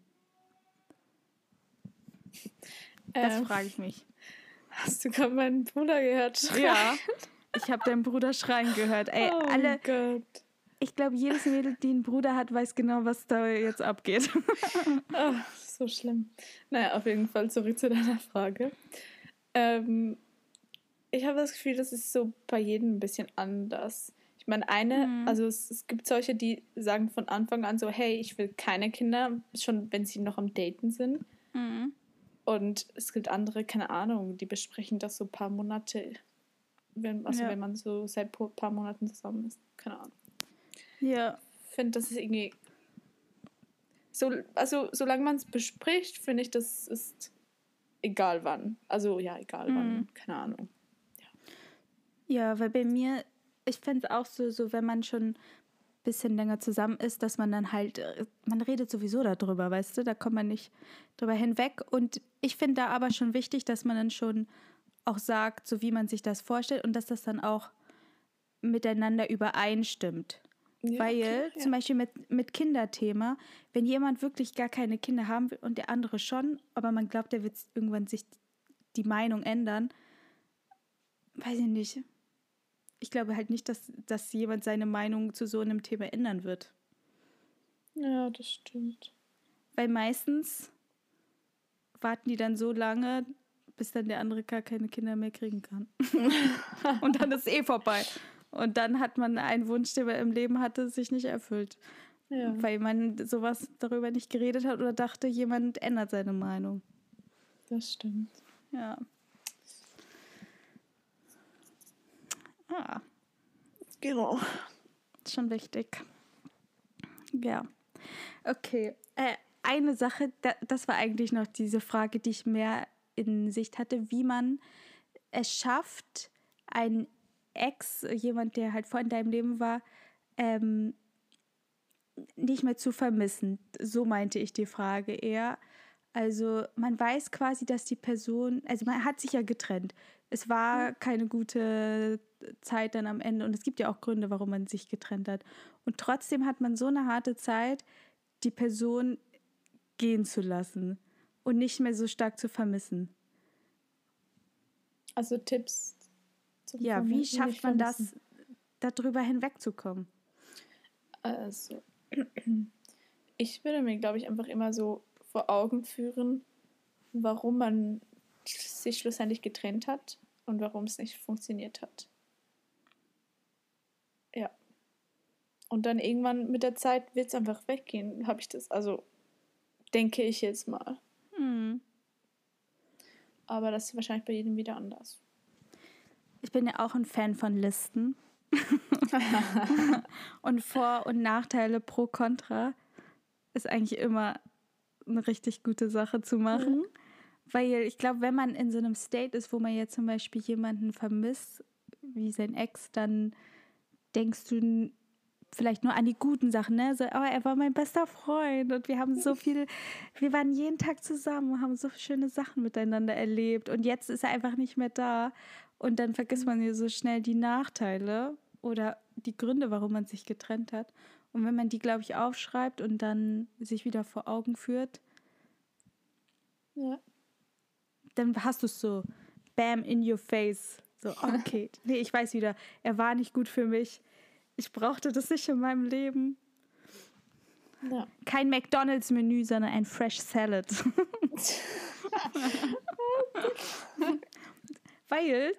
Das Ähm, frage ich mich. Hast du gerade meinen Bruder gehört? schreien? Ja, ich habe deinen Bruder schreien gehört. Ey, oh alle, Gott. ich glaube, jedes Mädel, die einen Bruder hat, weiß genau, was da jetzt abgeht. Ah, so schlimm. Naja, auf jeden Fall zurück zu deiner Frage. Ähm, ich habe das Gefühl, das ist so bei jedem ein bisschen anders. Ich meine, eine, Mhm. also es, es gibt solche, die sagen von Anfang an so, hey, ich will keine Kinder, schon wenn sie noch am Daten sind. Mhm. Und es gibt andere, keine Ahnung, die besprechen das so ein paar Monate, wenn, also Ja. wenn man so seit ein paar Monaten zusammen ist. Keine Ahnung. Ja, Ich finde, das ist irgendwie. So, also, solange man es bespricht, finde ich, das ist egal wann. Also, ja, egal wann. Mhm. Keine Ahnung. ja, weil bei mir, ich fände es auch so, so, wenn man schon ein bisschen länger zusammen ist, dass man dann halt, äh, man redet sowieso darüber, weißt du, da kommt man nicht drüber hinweg. Und ich finde da aber schon wichtig, dass man dann schon auch sagt, so wie man sich das vorstellt und dass das dann auch miteinander übereinstimmt. Ja, Weil okay, ja. zum Beispiel mit, mit Kinderthema, wenn jemand wirklich gar keine Kinder haben will und der andere schon, aber man glaubt, der wird irgendwann sich die Meinung ändern, weiß ich nicht. Ich glaube halt nicht, dass, dass jemand seine Meinung zu so einem Thema ändern wird. Ja, das stimmt. Weil meistens warten die dann so lange, bis dann der andere gar keine Kinder mehr kriegen kann. und dann ist eh vorbei. Und dann hat man einen Wunsch, den man im Leben hatte, sich nicht erfüllt. Ja. Weil man sowas darüber nicht geredet hat oder dachte, jemand ändert seine Meinung. Das stimmt. Ja. Ah, Genau. schon wichtig. Ja. Okay. Äh, eine Sache, da, das war eigentlich noch diese Frage, die ich mehr in Sicht hatte, wie man es schafft, einen Ex, jemand, der halt vor in deinem Leben war, ähm, nicht mehr zu vermissen. So meinte ich die Frage eher. Also man weiß quasi, dass die Person, also man hat sich ja getrennt. Es war keine gute Zeit dann am Ende und es gibt ja auch Gründe, warum man sich getrennt hat. Und trotzdem hat man so eine harte Zeit, die Person gehen zu lassen und nicht mehr so stark zu vermissen. Also Tipps. Ja, wie schafft man das, darüber hinwegzukommen? Also, ich würde mir, glaube ich, einfach immer so vor Augen führen, warum man sich schlussendlich getrennt hat und warum es nicht funktioniert hat. Ja. Und dann irgendwann mit der Zeit wird es einfach weggehen, habe ich das. Also, denke ich jetzt mal. Hm. Aber das ist wahrscheinlich bei jedem wieder anders. Ich bin ja auch ein Fan von Listen. und Vor- und Nachteile pro Contra ist eigentlich immer eine richtig gute Sache zu machen. Weil ich glaube, wenn man in so einem State ist, wo man jetzt zum Beispiel jemanden vermisst, wie sein Ex, dann denkst du vielleicht nur an die guten Sachen, ne? So, oh, er war mein bester Freund und wir haben so viel, wir waren jeden Tag zusammen und haben so schöne Sachen miteinander erlebt und jetzt ist er einfach nicht mehr da und dann vergisst man ja so schnell die Nachteile oder die Gründe, warum man sich getrennt hat. Und wenn man die, glaube ich, aufschreibt und dann sich wieder vor Augen führt, Ja. dann hast du es so, bam, in your face. So, okay, nee, ich weiß wieder, er war nicht gut für mich. Ich brauchte das nicht in meinem Leben. ja. Kein McDonalds-Menü, sondern ein Fresh Salad. Weil,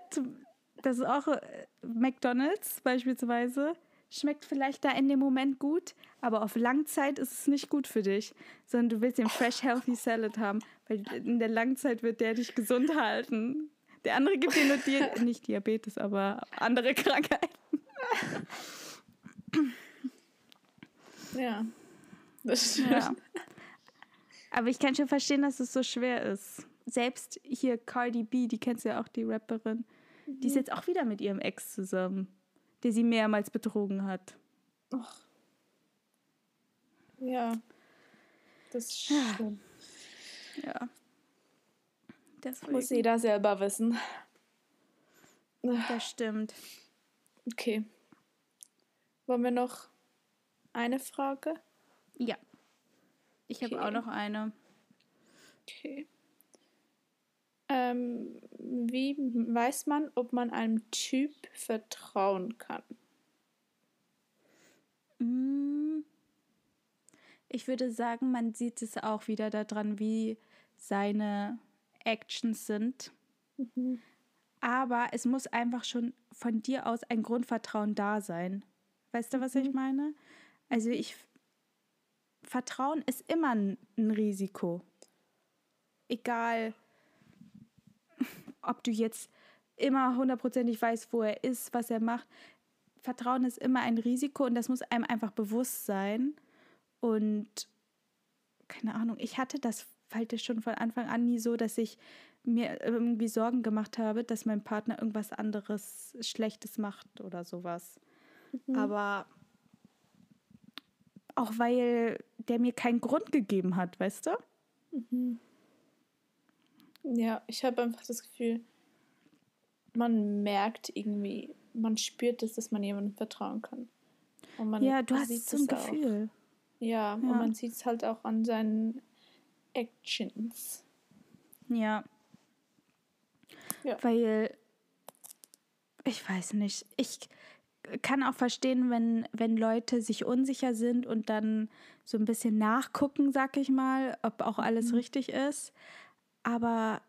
das ist auch äh, McDonalds beispielsweise, schmeckt vielleicht da in dem Moment gut, aber auf Langzeit ist es nicht gut für dich, sondern du willst den Fresh Healthy Salad haben, weil in der Langzeit wird der dich gesund halten. Der andere gibt dir nur Di nicht Diabetes, aber andere Krankheiten. Ja. Das stimmt. Ja. Aber ich kann schon verstehen, dass es so schwer ist. Selbst hier Cardi B, die kennst du ja auch, die Rapperin, die ist jetzt auch wieder mit ihrem Ex zusammen, der sie mehrmals betrogen hat. Och. Ja. Das ist schlimm. Ja. Deswegen. Muss jeder selber wissen. Das stimmt. Okay. Wollen wir noch eine Frage? Ja. Ich okay. habe auch noch eine. Okay. Ähm, wie weiß man, ob man einem Typ vertrauen kann? Mm. Ich würde sagen, man sieht es auch wieder daran, wie seine Actions sind. Mhm. Aber es muss einfach schon von dir aus ein Grundvertrauen da sein. Weißt du, was mhm. ich meine? Also ich Vertrauen ist immer ein, ein Risiko. Egal, ob du jetzt immer hundertprozentig weißt, wo er ist, was er macht. Vertrauen ist immer ein Risiko und das muss einem einfach bewusst sein. Und keine Ahnung, ich hatte das halt schon von Anfang an nie so, dass ich mir irgendwie Sorgen gemacht habe, dass mein Partner irgendwas anderes Schlechtes macht oder sowas. Mhm. Aber auch weil der mir keinen Grund gegeben hat, weißt du? Mhm. Ja, ich habe einfach das Gefühl, man merkt irgendwie, man spürt es, dass man jemandem vertrauen kann. Und man ja, du hast so ein Gefühl. Ja, ja, und man sieht es halt auch an seinen Actions. Ja. ja. Weil, ich weiß nicht, ich kann auch verstehen, wenn, wenn Leute sich unsicher sind und dann so ein bisschen nachgucken, sag ich mal, ob auch alles mhm. richtig ist. Aber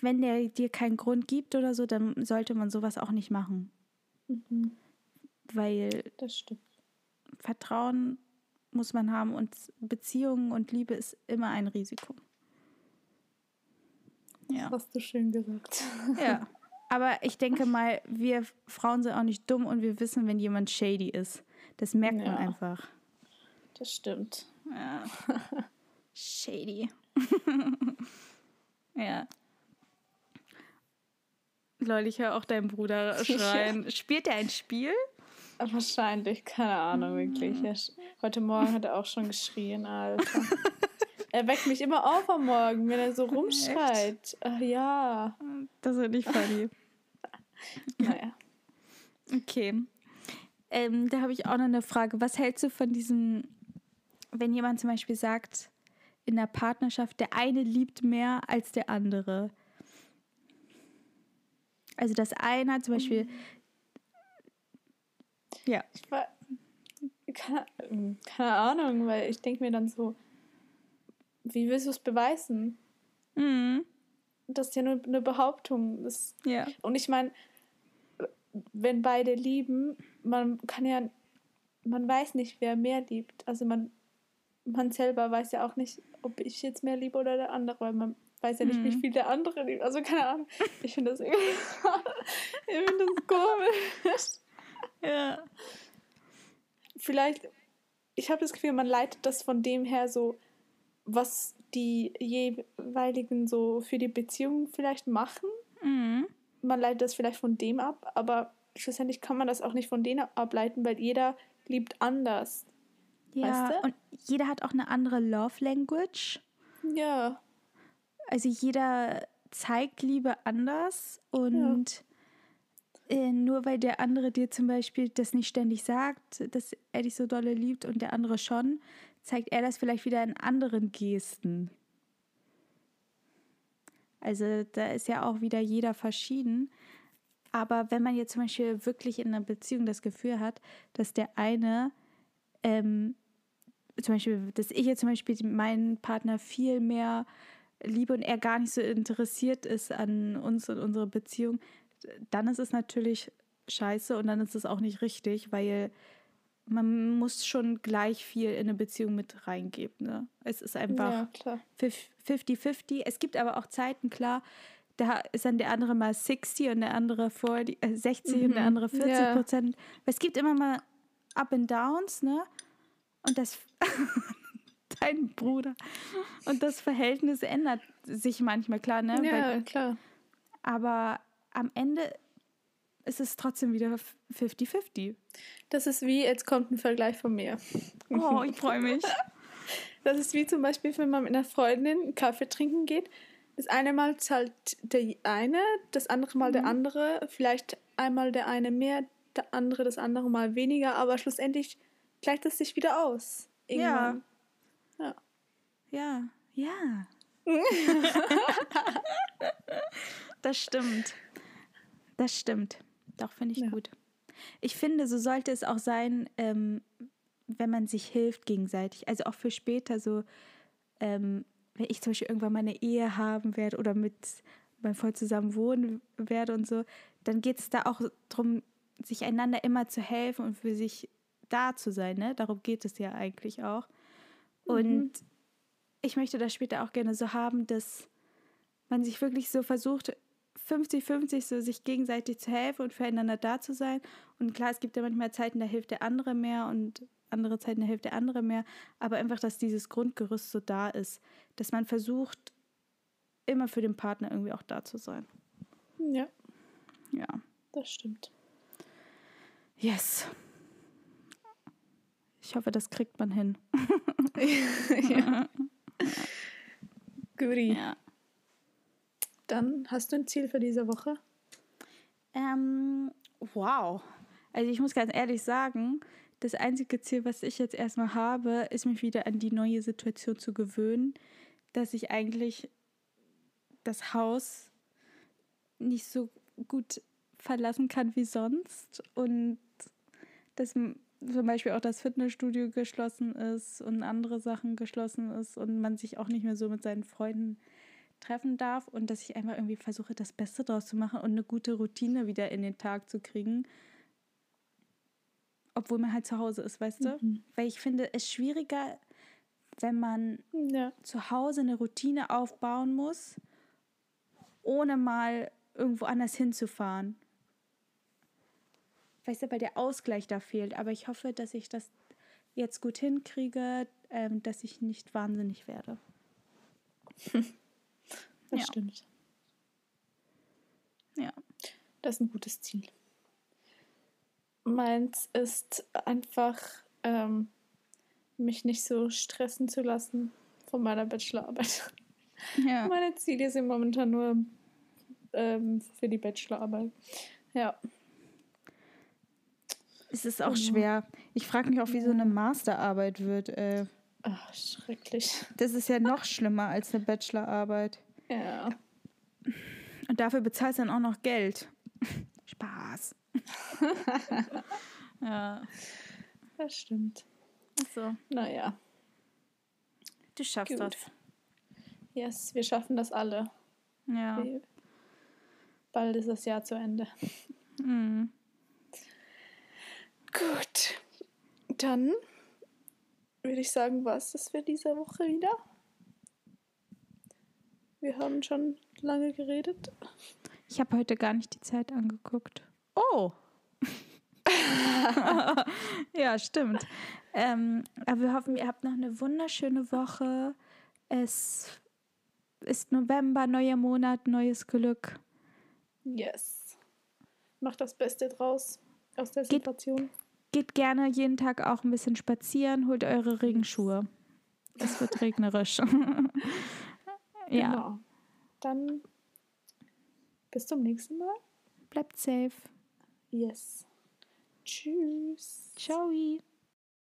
wenn der dir keinen Grund gibt oder so, dann sollte man sowas auch nicht machen. Mhm. Weil das stimmt. Vertrauen muss man haben und Beziehungen und Liebe ist immer ein Risiko. Ja. Das hast du schön gesagt. Ja. Aber ich denke mal, wir Frauen sind auch nicht dumm und wir wissen, wenn jemand shady ist. Das merkt ja. man einfach. Das stimmt. Ja. shady. ja. Leute, ich höre auch deinen Bruder schreien. Spielt er ein Spiel? Wahrscheinlich, keine Ahnung, wirklich. Ja, heute Morgen hat er auch schon geschrien, Alter. er weckt mich immer auf am Morgen, wenn er so rumschreit. Ach, ja. Das ist nicht funny. Naja. Okay. Ähm, da habe ich auch noch eine Frage. Was hältst du von diesem, wenn jemand zum Beispiel sagt, in der Partnerschaft, der eine liebt mehr als der andere? Also das eine zum Beispiel. Ja. Ich war, keine, keine Ahnung, weil ich denke mir dann so, wie willst du es beweisen? Mhm. Das ist ja nur eine Behauptung. Das, ja. Und ich meine, wenn beide lieben, man kann ja, man weiß nicht, wer mehr liebt. Also man, man selber weiß ja auch nicht, ob ich jetzt mehr liebe oder der andere, weil man weiß ja nicht, mhm. wie viel der andere liebt. Also keine Ahnung. Ich finde das irgendwie, ich finde das komisch. Ja. Vielleicht, ich habe das Gefühl, man leitet das von dem her so, was die jeweiligen so für die Beziehung vielleicht machen. Mhm man leitet das vielleicht von dem ab, aber schlussendlich kann man das auch nicht von denen ableiten, weil jeder liebt anders. Ja, weißt du? und jeder hat auch eine andere Love Language. Ja. Also jeder zeigt Liebe anders und ja. äh, nur weil der andere dir zum Beispiel das nicht ständig sagt, dass er dich so dolle liebt und der andere schon, zeigt er das vielleicht wieder in anderen Gesten. Also da ist ja auch wieder jeder verschieden. Aber wenn man jetzt zum Beispiel wirklich in einer Beziehung das Gefühl hat, dass der eine, ähm, zum Beispiel, dass ich jetzt zum Beispiel meinen Partner viel mehr liebe und er gar nicht so interessiert ist an uns und unsere Beziehung, dann ist es natürlich scheiße und dann ist es auch nicht richtig, weil man muss schon gleich viel in eine Beziehung mit reingeben. Ne? Es ist einfach ja, 50-50. Es gibt aber auch Zeiten, klar, da ist dann der andere mal 60 und der andere 40, äh 60 mhm. und der mhm. andere 40 ja. Prozent. Es gibt immer mal Up and Downs, ne? Und das, dein Bruder. Und das Verhältnis ändert sich manchmal, klar, ne? Ja, Weil, klar. Aber am Ende es ist trotzdem wieder 50-50. Das ist wie, jetzt kommt ein Vergleich von mir. Oh, ich freue mich. Das ist wie zum Beispiel, wenn man mit einer Freundin Kaffee trinken geht. Das eine Mal zahlt der eine, das andere Mal der andere. Vielleicht einmal der eine mehr, der andere das andere Mal weniger, aber schlussendlich gleicht es sich wieder aus. Irgendwann. Ja. Ja, ja. das stimmt. Das stimmt. Doch, finde ich Ja. gut. Ich finde, so sollte es auch sein, ähm, wenn man sich hilft gegenseitig. Also auch für später so, ähm, wenn ich zum Beispiel irgendwann meine Ehe haben werde oder mit meinem Freund zusammen wohnen werde und so, dann geht es da auch darum, sich einander immer zu helfen und für sich da zu sein. Ne? Darum geht es ja eigentlich auch. Und ich möchte das später auch gerne so haben, dass man sich wirklich so versucht, 50-50 so sich gegenseitig zu helfen und füreinander da zu sein. Und klar, es gibt ja manchmal Zeiten, da hilft der andere mehr und andere Zeiten, da hilft der andere mehr. Aber einfach, dass dieses Grundgerüst so da ist, dass man versucht, immer für den Partner irgendwie auch da zu sein. Ja, Ja. das stimmt. Yes. Ich hoffe, das kriegt man hin. ja. Guti. Ja. Dann hast du ein Ziel für diese Woche? Ähm, wow. Also ich muss ganz ehrlich sagen, das einzige Ziel, was ich jetzt erstmal habe, ist mich wieder an die neue Situation zu gewöhnen, dass ich eigentlich das Haus nicht so gut verlassen kann wie sonst und dass zum Beispiel auch das Fitnessstudio geschlossen ist und andere Sachen geschlossen ist und man sich auch nicht mehr so mit seinen Freunden treffen darf und dass ich einfach irgendwie versuche, das Beste draus zu machen und eine gute Routine wieder in den Tag zu kriegen. Obwohl man halt zu Hause ist, weißt du? Weil ich finde es schwieriger, wenn man Ja. zu Hause eine Routine aufbauen muss, ohne mal irgendwo anders hinzufahren. Du, weil der Ausgleich da fehlt. Aber ich hoffe, dass ich das jetzt gut hinkriege, ähm, dass ich nicht wahnsinnig werde. Das Ja. stimmt. Ja. Das ist ein gutes Ziel. Meins ist einfach, ähm, mich nicht so stressen zu lassen von meiner Bachelorarbeit. Ja. Meine Ziele sind momentan nur ähm, für die Bachelorarbeit. Ja. Es ist auch Genau. schwer. Ich frage mich auch, wie so eine Masterarbeit wird. Äh, Ach, schrecklich. das ist ja noch schlimmer als eine Bachelorarbeit. Ja. Und dafür bezahlst du dann auch noch Geld. Spaß. ja. Das stimmt. So. Naja. Du schaffst Gut. das. Yes, wir schaffen das alle. Ja. Bald ist das Jahr zu Ende. Mhm. Gut. Dann würde ich sagen, war es das für diese Woche wieder. Wir haben schon lange geredet. Ich habe heute gar nicht die Zeit angeguckt. Oh. ja, stimmt. Ähm, aber wir hoffen, ihr habt noch eine wunderschöne Woche. Es ist November, neuer Monat, neues Glück. Yes. Macht das Beste draus aus der Geht- Situation. Geht gerne jeden Tag auch ein bisschen spazieren, holt eure Regenschuhe. Es wird regnerisch. ja, Genau. Dann bis zum nächsten Mal. bleibt safe. Yes. Tschüss. Ciao.